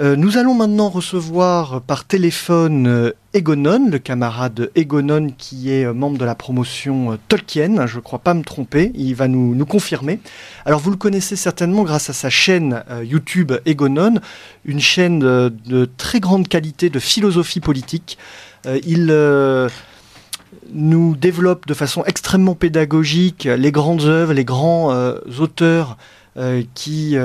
Euh, nous allons maintenant recevoir par téléphone euh, Egonon, le camarade Egonon qui est euh, membre de la promotion Tolkien, je ne crois pas me tromper, il va nous, confirmer. Alors vous le connaissez certainement grâce à sa chaîne YouTube Egonon, une chaîne de, très grande qualité de philosophie politique. il nous développe de façon extrêmement pédagogique les grandes œuvres, les grands auteurs qui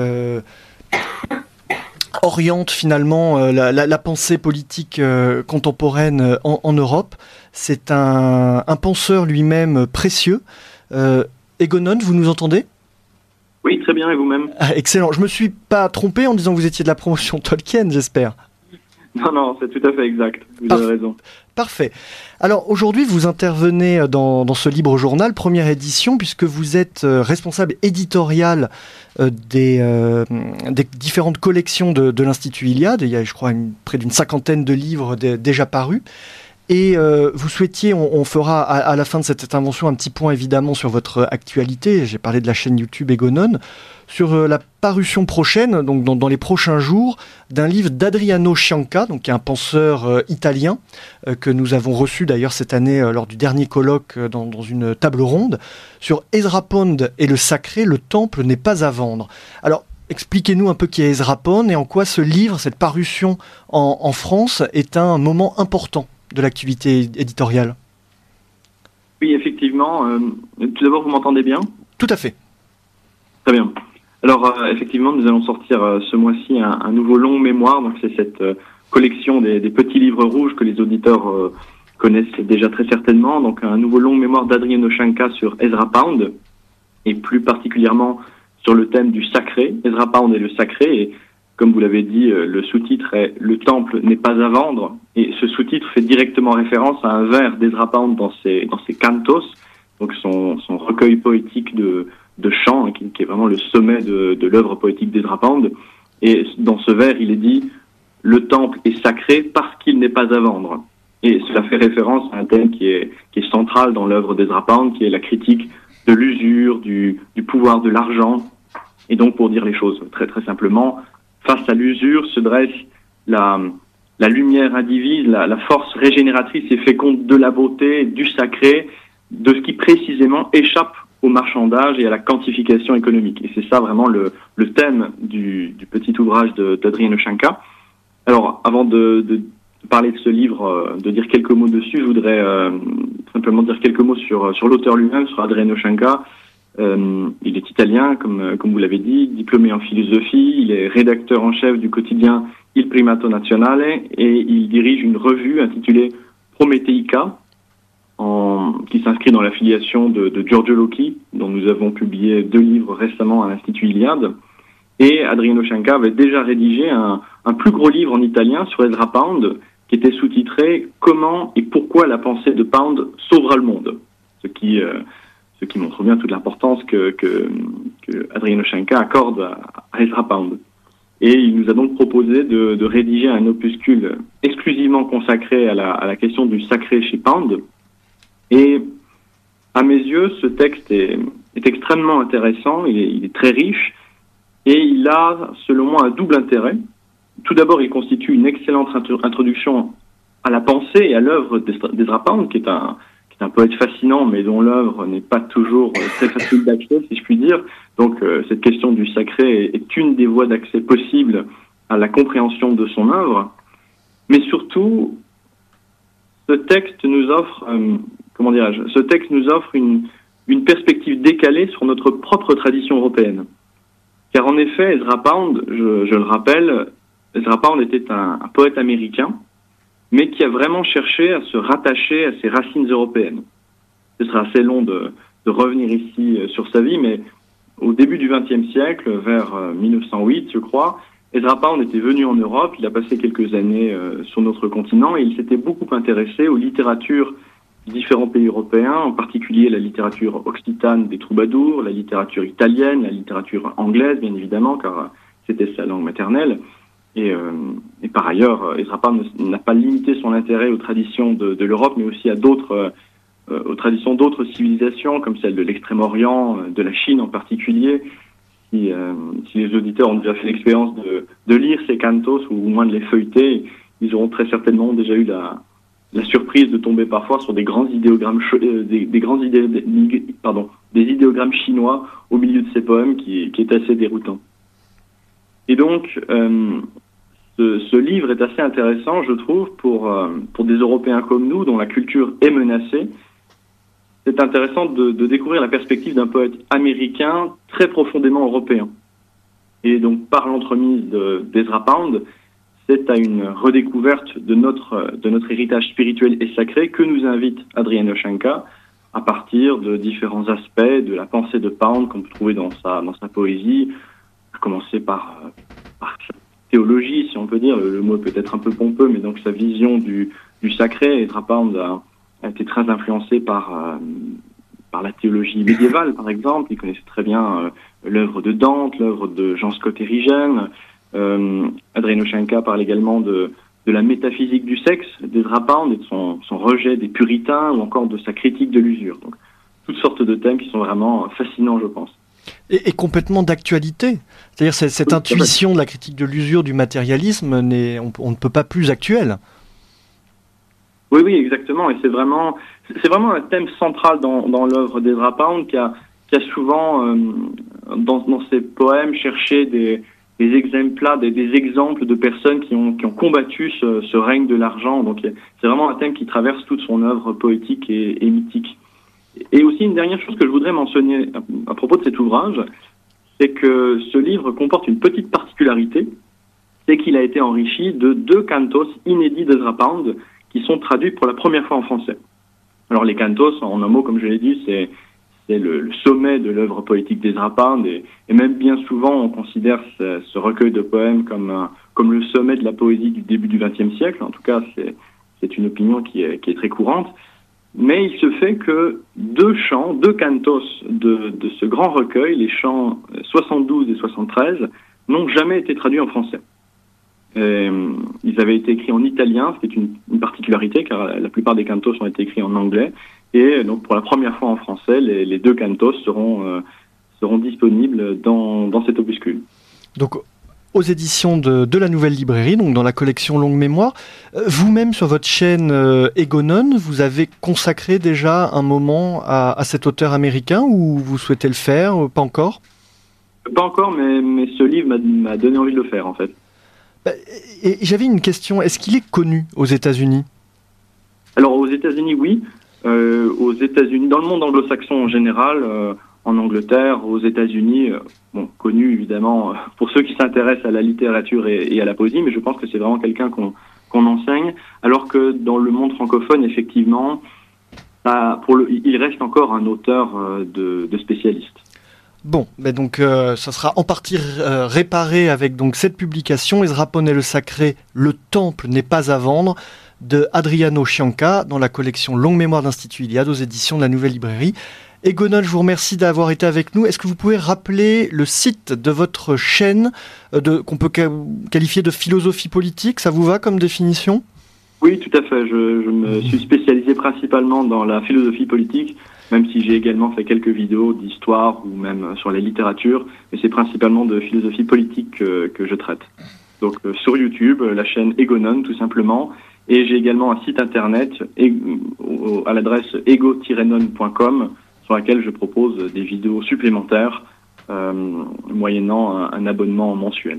oriente finalement euh, la, pensée politique euh, contemporaine euh, en, Europe. C'est un, penseur lui-même précieux. Egonon, vous nous entendez? Oui, très bien, et vous-même? Ah, Excellent. Je me suis pas trompé en disant que vous étiez de la promotion Tolkien, j'espère. Non, non, c'est tout à fait exact. Vous avez raison. Parfait. Alors aujourd'hui, vous intervenez dans, ce libre journal, première édition, puisque vous êtes euh, responsable éditorial euh, euh, des, différentes collections de, l'Institut Iliade. Il y a, je crois, près d'une cinquantaine de livres déjà parus. Et vous souhaitiez, on, fera à, la fin de cette intervention un petit point évidemment sur votre actualité. J'ai parlé de la chaîne YouTube Egonon sur euh, la parution prochaine, donc dans, les prochains jours, d'un livre d'Adriano Cianca, donc un penseur euh, italien euh, que nous avons reçu d'ailleurs cette année lors du dernier colloque dans, une table ronde, sur Ezra Pond et le sacré, le temple n'est pas à vendre. Alors, expliquez-nous un peu qui est Ezra Pond et en quoi ce livre, cette parution en, France, est un moment important de l'activité éditoriale. Oui, effectivement. tout d'abord, vous m'entendez bien? Tout à fait. Très bien. Alors euh, effectivement, nous allons sortir euh, ce mois-ci un, nouveau long mémoire. Donc c'est cette euh, collection des, petits livres rouges que les auditeurs connaissent déjà très certainement. Donc un nouveau long mémoire d'Adrien Oshanka sur Ezra Pound et plus particulièrement sur le thème du sacré. Ezra Pound et le sacré. Et comme vous l'avez dit, le sous-titre est Le temple n'est pas à vendre. Et ce sous-titre fait directement référence à un vers d'Ezra Pound dans ses, dans ses cantos, donc son, son recueil poétique de de chant, hein, qui, est vraiment le sommet de, de l'œuvre poétique d'Ezra Pound. Et dans ce vers, il est dit Le temple est sacré parce qu'il n'est pas à vendre. Et cela fait référence à un thème qui est, qui est central dans l'œuvre d'Ezra Pound, qui est la critique de l'usure, du, du pouvoir de l'argent. Et donc, pour dire les choses très très simplement, face à l'usure se dresse la, lumière indivise, la, force régénératrice et féconde de la beauté, du sacré, de ce qui précisément échappe au marchandage et à la quantification économique. Et c'est ça vraiment le, thème du, petit ouvrage d'Adrien Oshanka. Alors, avant de, parler de ce livre, euh, de dire quelques mots dessus, je voudrais euh, simplement dire quelques mots sur, sur l'auteur lui-même, sur Adrien Oshanka. Euh, il est italien, comme, comme vous l'avez dit, diplômé en philosophie, il est rédacteur en chef du quotidien Il Primato Nazionale et il dirige une revue intitulée Prometheica, en, qui s'inscrit dans l'affiliation de, de Giorgio Locchi, dont nous avons publié deux livres récemment à l'Institut Iliade. Et Adriano Scianca avait déjà rédigé un, un, plus gros livre en italien sur Ezra Pound, qui était sous-titré Comment et pourquoi la pensée de Pound sauvera le monde. Ce qui, euh, ce qui montre bien toute l'importance que, que, que Adriano Scianca accorde à, Ezra Pound. Et il nous a donc proposé de, rédiger un opuscule exclusivement consacré à la, question du sacré chez Pound, et à mes yeux, ce texte est, est extrêmement intéressant, il est, il est, très riche, et il a, selon moi, un double intérêt. Tout d'abord, il constitue une excellente introduction à la pensée et à l'œuvre d'Ezra Pound, qui est un, qui est un poète fascinant, mais dont l'œuvre n'est pas toujours euh, très facile d'accès, si je puis dire. Donc, euh, cette question du sacré est une des voies d'accès possibles à la compréhension de son œuvre. Mais surtout, ce texte nous offre euh, comment dirais-je, ce texte nous offre une, perspective décalée sur notre propre tradition européenne. Car en effet, Ezra Pound, je, je le rappelle, Ezra Pound était un, un, poète américain, mais qui a vraiment cherché à se rattacher à ses racines européennes. Ce sera assez long de, de revenir ici euh, sur sa vie, mais au début du XXe siècle, vers 1908, euh, je crois, Ezra Pound était venu en Europe, il a passé quelques années euh, sur notre continent et il s'était beaucoup intéressé aux littératures différents pays européens, en particulier la littérature occitane des troubadours, la littérature italienne, la littérature anglaise, bien évidemment, car c'était sa langue maternelle. Et, euh, et par ailleurs, Ezra Pound n'a pas limité son intérêt aux traditions de, de l'Europe, mais aussi à d'autres, euh, aux traditions d'autres civilisations, comme celle de l'Extrême-Orient, de la Chine en particulier. si, si, les auditeurs ont déjà fait l'expérience de, de, lire ces cantos ou au moins de les feuilleter, ils auront très certainement déjà eu la, la surprise de tomber parfois sur des grands idéogrammes, des, des, grands idé, pardon, des idéogrammes chinois au milieu de ces poèmes qui, qui est assez déroutant. Et donc, euh, ce, livre est assez intéressant, je trouve, pour, euh, pour des Européens comme nous, dont la culture est menacée. C'est intéressant de, découvrir la perspective d'un poète américain très profondément européen. Et donc, par l'entremise d'Ezra Pound, c'est à une redécouverte de notre, de notre héritage spirituel et sacré que nous invite Adriano Shanka à partir de différents aspects de la pensée de Pound qu'on peut trouver dans sa, dans sa poésie, commencer par, par sa théologie, si on peut dire, le, mot peut être un peu pompeux, mais donc sa vision du, sacré. Et Pound a, été très influencé par, euh, par la théologie médiévale, par exemple. Il connaissait très bien euh, l'œuvre de Dante, l'œuvre de Jean Scott Erigen, euh, Shanka parle également de, de la métaphysique du sexe d'Ezra Pound et de son, son, rejet des puritains ou encore de sa critique de l'usure. Donc, toutes sortes de thèmes qui sont vraiment fascinants, je pense. Et, et complètement d'actualité. C'est-à-dire cette, cette intuition de la critique de l'usure, du matérialisme, on, on, ne peut pas plus actuel. Oui, oui, exactement. Et c'est vraiment, c'est vraiment un thème central dans, dans l'œuvre d'Ezra Pound qui a, qui a souvent, euh, dans, dans ses poèmes, cherché des, des exemples, des, des, exemples de personnes qui ont, qui ont combattu ce, ce règne de l'argent. Donc c'est vraiment un thème qui traverse toute son œuvre poétique et, et, mythique. Une dernière chose que je voudrais mentionner à, propos de cet ouvrage, c'est que ce livre comporte une petite particularité, c'est qu'il a été enrichi de deux cantos inédits d'Ezra Pound qui sont traduits pour la première fois en français. Alors les cantos, en un mot, comme je l'ai dit, c'est le, sommet de l'œuvre poétique d'Ezra Pound et, même bien souvent on considère ce, recueil de poèmes comme, le sommet de la poésie du début du XXe siècle. En tout cas, c'est une opinion qui est, très courante. Mais il se fait que deux chants, deux cantos de, de ce grand recueil, les chants 72 et 73, n'ont jamais été traduits en français. Et, ils avaient été écrits en italien, ce qui est une, particularité car la plupart des cantos ont été écrits en anglais. Et donc pour la première fois en français, les, deux cantos seront, euh, seront disponibles dans, dans cet opuscule. Aux éditions de, de, la Nouvelle Librairie, donc dans la collection Longue Mémoire. Euh, vous-même, sur votre chaîne euh, Egonon, vous avez consacré déjà un moment à, à, cet auteur américain ou vous souhaitez le faire euh, Pas encore? Pas encore, mais, mais ce livre m'a donné envie de le faire, en fait. Bah, et j'avais une question. Est-ce qu'il est connu aux États-Unis? Alors, aux États-Unis, oui euh, aux États-Unis, dans le monde anglo-saxon en général, euh, en Angleterre, aux États-Unis, euh, connu évidemment pour ceux qui s'intéressent à la littérature et, à la poésie, mais je pense que c'est vraiment quelqu'un qu'on enseigne, alors que dans le monde francophone, effectivement, bah, il reste encore un auteur de, de spécialiste. Bon, donc euh, ça sera en partie euh, réparé avec donc cette publication Ezra Ponet le Sacré, Le Temple n'est pas à vendre de Adriano Chianca dans la collection Longue Mémoire d'Institut Iliade aux éditions de la Nouvelle Librairie. Egonol, je vous remercie d'avoir été avec nous. Est-ce que vous pouvez rappeler le site de votre chaîne euh, qu'on peut qualifier de philosophie politique? Ça vous va comme définition? Oui, tout à fait. Je, je me suis spécialisé principalement dans la philosophie politique, même si j'ai également fait quelques vidéos d'histoire ou même sur la littérature, mais c'est principalement de philosophie politique que, que je traite. Donc euh, sur YouTube, la chaîne Egonon tout simplement, et j'ai également un site internet à l'adresse ego-non.com sur laquelle je propose des vidéos supplémentaires euh, moyennant un, un, abonnement mensuel.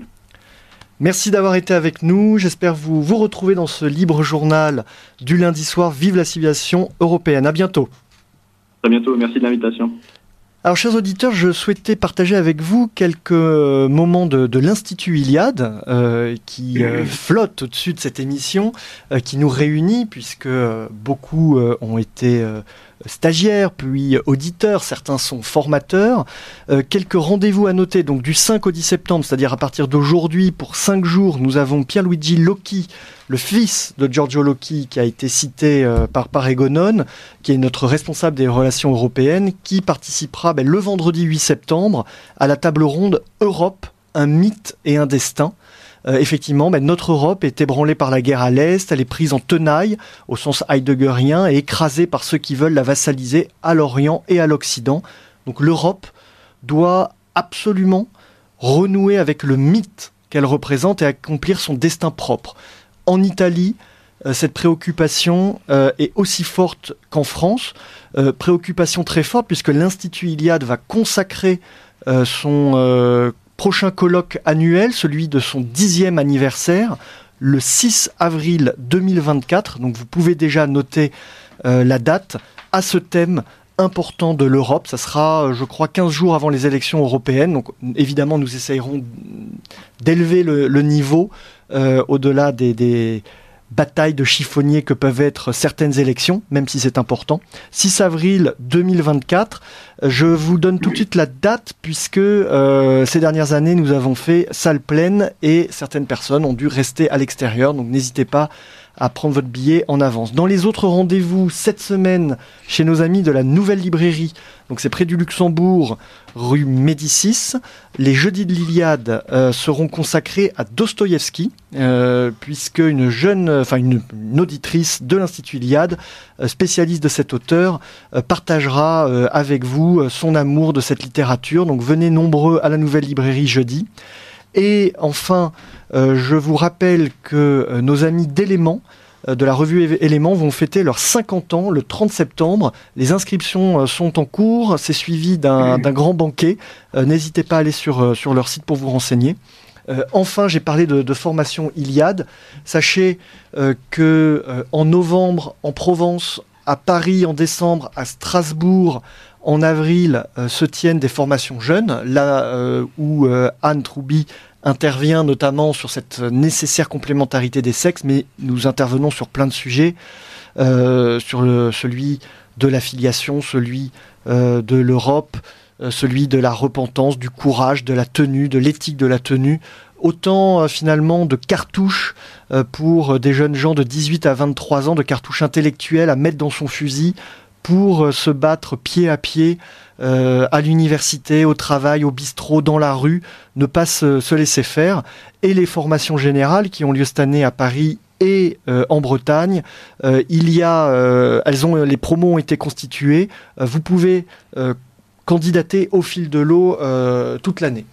Merci d'avoir été avec nous. J'espère vous vous retrouver dans ce libre journal du lundi soir. Vive la civilisation européenne. À bientôt. À bientôt. Merci de l'invitation. Alors, chers auditeurs, je souhaitais partager avec vous quelques moments de, de l'Institut Iliade euh, qui euh, flotte au-dessus de cette émission, euh, qui nous réunit, puisque beaucoup ont été stagiaires, puis auditeurs, certains sont formateurs. quelques rendez-vous à noter, donc du 5 au 10 septembre, c'est-à-dire à partir d'aujourd'hui, pour 5 jours, nous avons Pierluigi Locchi, le fils de Giorgio Locchi, qui a été cité euh, par Paregonon, qui est notre responsable des relations européennes, qui participera ben, le vendredi 8 septembre à la table ronde Europe, un mythe et un destin. Euh, effectivement, ben, notre Europe est ébranlée par la guerre à l'Est, elle est prise en tenaille, au sens heideggerien, et écrasée par ceux qui veulent la vassaliser à l'Orient et à l'Occident. Donc l'Europe doit absolument renouer avec le mythe qu'elle représente et accomplir son destin propre. En Italie, euh, cette préoccupation euh, est aussi forte qu'en France. Préoccupation très forte puisque l'Institut Iliade va consacrer son prochain colloque annuel, celui de son dixième anniversaire, le 6 avril 2024. Donc vous pouvez déjà noter la date à ce thème important de l'Europe. Ça sera, je crois, 15 jours avant les élections européennes. Donc évidemment, nous essayerons d'élever le, niveau au-delà des, bataille de chiffonniers que peuvent être certaines élections, même si c'est important. 6 avril 2024, je vous donne tout de suite la date puisque euh, ces dernières années nous avons fait salle pleine et certaines personnes ont dû rester à l'extérieur, donc n'hésitez pas à prendre votre billet en avance. Dans les autres rendez-vous cette semaine chez nos amis de la Nouvelle Librairie, donc c'est près du Luxembourg, rue Médicis, les jeudis de l'Iliade euh, seront consacrés à Dostoïevski, euh, puisque une jeune, enfin une, auditrice de l'Institut Iliade, euh, spécialiste de cet auteur, partagera avec vous son amour de cette littérature. Donc venez nombreux à la Nouvelle Librairie jeudi. Et enfin, euh, je vous rappelle que euh, nos amis d'éléments euh, de la revue Éléments vont fêter leurs 50 ans le 30 septembre. Les inscriptions sont en cours, c'est suivi d'un grand banquet. N'hésitez pas à aller sur, sur leur site pour vous renseigner. enfin, j'ai parlé de, formation Iliade. Sachez que en novembre, en Provence, à Paris en décembre, à Strasbourg en avril, se tiennent des formations jeunes, là où Anne Troubi intervient notamment sur cette nécessaire complémentarité des sexes, mais nous intervenons sur plein de sujets, euh, sur celui de l'affiliation, celui euh, de l'Europe, euh, celui de la repentance, du courage, de la tenue, de l'éthique de la tenue, autant finalement de cartouches pour des jeunes gens de 18 à 23 ans, de cartouches intellectuelles à mettre dans son fusil pour se battre pied à pied euh, à l'université, au travail, au bistrot, dans la rue, ne pas se, laisser faire. Et les formations générales qui ont lieu cette année à Paris et euh, en Bretagne. Euh, il y a, elles ont, les promos ont été constituées. vous pouvez candidater au fil de l'eau toute l'année.